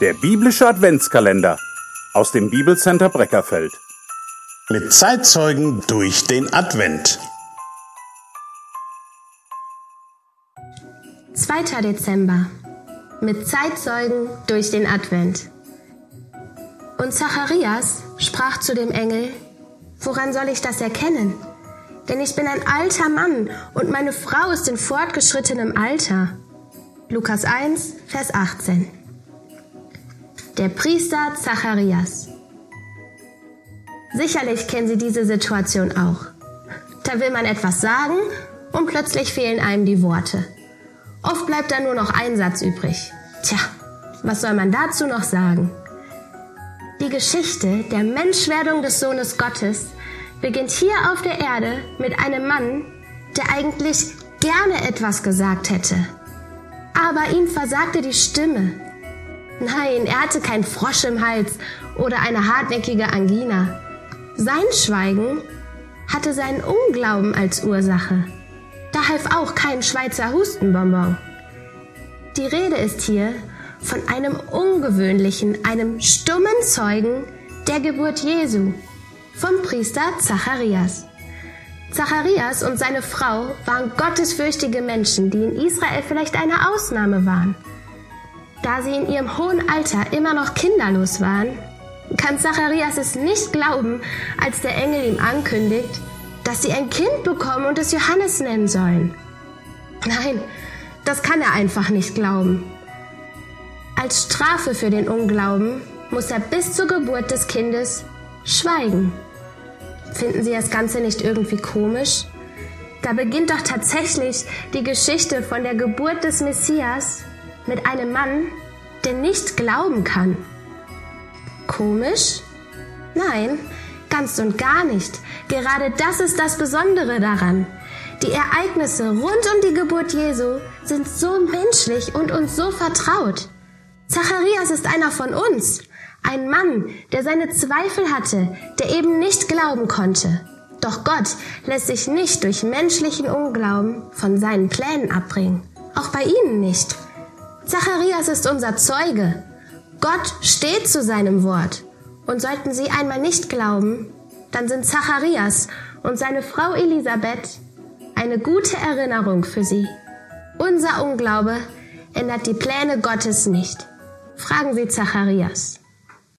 Der biblische Adventskalender aus dem Bibelcenter Breckerfeld. Mit Zeitzeugen durch den Advent. 2. Dezember. Mit Zeitzeugen durch den Advent. Und Zacharias sprach zu dem Engel, Woran soll ich das erkennen? Denn ich bin ein alter Mann und meine Frau ist in fortgeschrittenem Alter. Lukas 1, Vers 18. Der Priester Zacharias. Sicherlich kennen Sie diese Situation auch. Da will man etwas sagen und plötzlich fehlen einem die Worte. Oft bleibt da nur noch ein Satz übrig. Tja, was soll man dazu noch sagen? Die Geschichte der Menschwerdung des Sohnes Gottes beginnt hier auf der Erde mit einem Mann, der eigentlich gerne etwas gesagt hätte aber ihm versagte die Stimme. Nein, er hatte kein Frosch im Hals oder eine hartnäckige Angina. Sein Schweigen hatte seinen Unglauben als Ursache. Da half auch kein Schweizer Hustenbonbon. Die Rede ist hier von einem ungewöhnlichen, einem stummen Zeugen der Geburt Jesu, vom Priester Zacharias. Zacharias und seine Frau waren gottesfürchtige Menschen, die in Israel vielleicht eine Ausnahme waren. Da sie in ihrem hohen Alter immer noch kinderlos waren, kann Zacharias es nicht glauben, als der Engel ihm ankündigt, dass sie ein Kind bekommen und es Johannes nennen sollen. Nein, das kann er einfach nicht glauben. Als Strafe für den Unglauben muss er bis zur Geburt des Kindes schweigen. Finden Sie das Ganze nicht irgendwie komisch? Da beginnt doch tatsächlich die Geschichte von der Geburt des Messias mit einem Mann, der nicht glauben kann. Komisch? Nein, ganz und gar nicht. Gerade das ist das Besondere daran. Die Ereignisse rund um die Geburt Jesu sind so menschlich und uns so vertraut. Zacharias ist einer von uns. Ein Mann, der seine Zweifel hatte, der eben nicht glauben konnte. Doch Gott lässt sich nicht durch menschlichen Unglauben von seinen Plänen abbringen. Auch bei ihnen nicht. Zacharias ist unser Zeuge. Gott steht zu seinem Wort. Und sollten Sie einmal nicht glauben, dann sind Zacharias und seine Frau Elisabeth eine gute Erinnerung für Sie. Unser Unglaube ändert die Pläne Gottes nicht. Fragen Sie Zacharias.